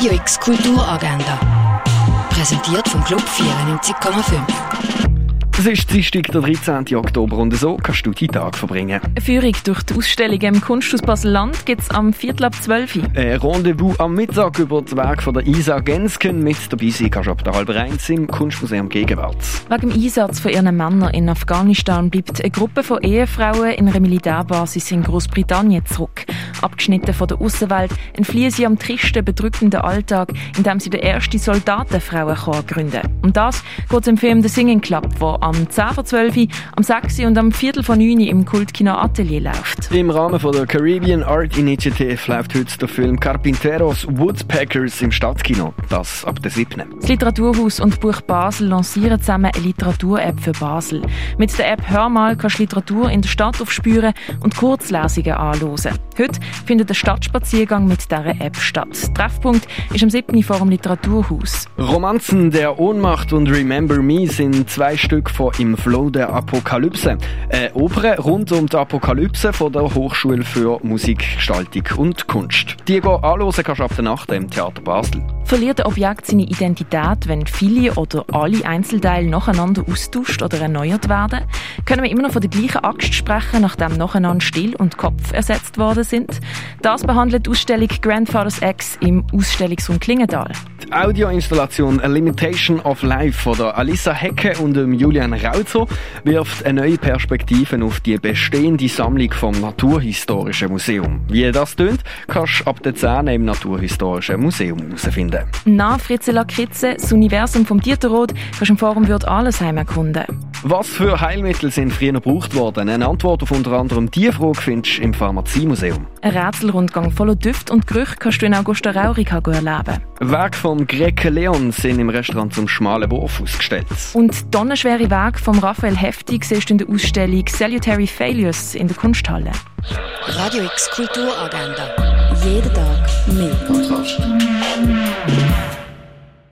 Radio X Kulturagenda. Präsentiert vom Club 94,5. Es ist Dienstag, der 13. Oktober und so kannst du deinen Tag verbringen. Eine Führung durch die Ausstellung im Kunsthaus Basel-Land gibt es am Viertel ab 12 Uhr. Ein Rendezvous am Mittag über das Werk von der Isa Gensken. Mit dabei sein kannst du ab der halb eins im Kunstmuseum Gegenwart. Wegen dem Einsatz von ihren Männern in Afghanistan bleibt eine Gruppe von Ehefrauen in einer Militärbasis in Großbritannien zurück. Abgeschnitten von der Außenwelt entfliehen sie am tristen, bedrückenden Alltag, indem sie den ersten Soldatenfrauenchor gründen. Und das geht im Film The Singing Club, der am 10 vor 12 Uhr, am 6 Uhr und am Viertel von 9 Uhr im Kultkino Atelier läuft. Im Rahmen von der Caribbean Art Initiative läuft heute der Film Carpinteros Woodpeckers im Stadtkino. Das ab der 7. Das Literaturhaus und Buch Basel lancieren zusammen eine Literatur-App für Basel. Mit der App Hör mal kannst du Literatur in der Stadt aufspüren und Kurzlesungen anhören. Heute findet der Stadtspaziergang mit dieser App statt. Treffpunkt ist am 7. vor dem Literaturhaus. Romanzen der Ohnmacht und Remember Me sind zwei Stück von Im Flow der Apokalypse. Eine Oper rund um die Apokalypse von der Hochschule für Musikgestaltung und Kunst. Die gehen anhören kannst du ab der Nacht im Theater Basel. Verliert ein Objekt seine Identität, wenn viele oder alle Einzelteile nacheinander austauscht oder erneuert werden? Können wir immer noch von der gleichen Axt sprechen, nachdem nacheinander Still und Kopf ersetzt worden sind? Das behandelt die Ausstellung Grandfather's X im Ausstellungsraum Klingenthal. Die Audioinstallation A Limitation of Life von der Alissa Hecke und dem Julian Rauzer wirft eine neue Perspektive auf die bestehende Sammlung vom Naturhistorischen Museum. Wie das tönt, kannst du ab der 10 im Naturhistorischen Museum herausfinden. Nach Fritze Lakritze, das Universum vom Dieter Roth, kannst du im Forum Würd Allesheim erkunden. Was für Heilmittel sind früher gebraucht worden? Eine Antwort auf unter anderem diese Frage findest du im Pharmaziemuseum. Ein Rätselrundgang voller Düfte und Gerüche kannst du in Augusta Raurica erleben. Werk vom Greke Leon sind im Restaurant zum schmalen Wurf ausgestellt. Und tonnenschwere Werk vom Raphael Heftig siehst du in der Ausstellung Salutary Failures in der Kunsthalle. Radio X Kulturagenda. Jeden Tag mehr.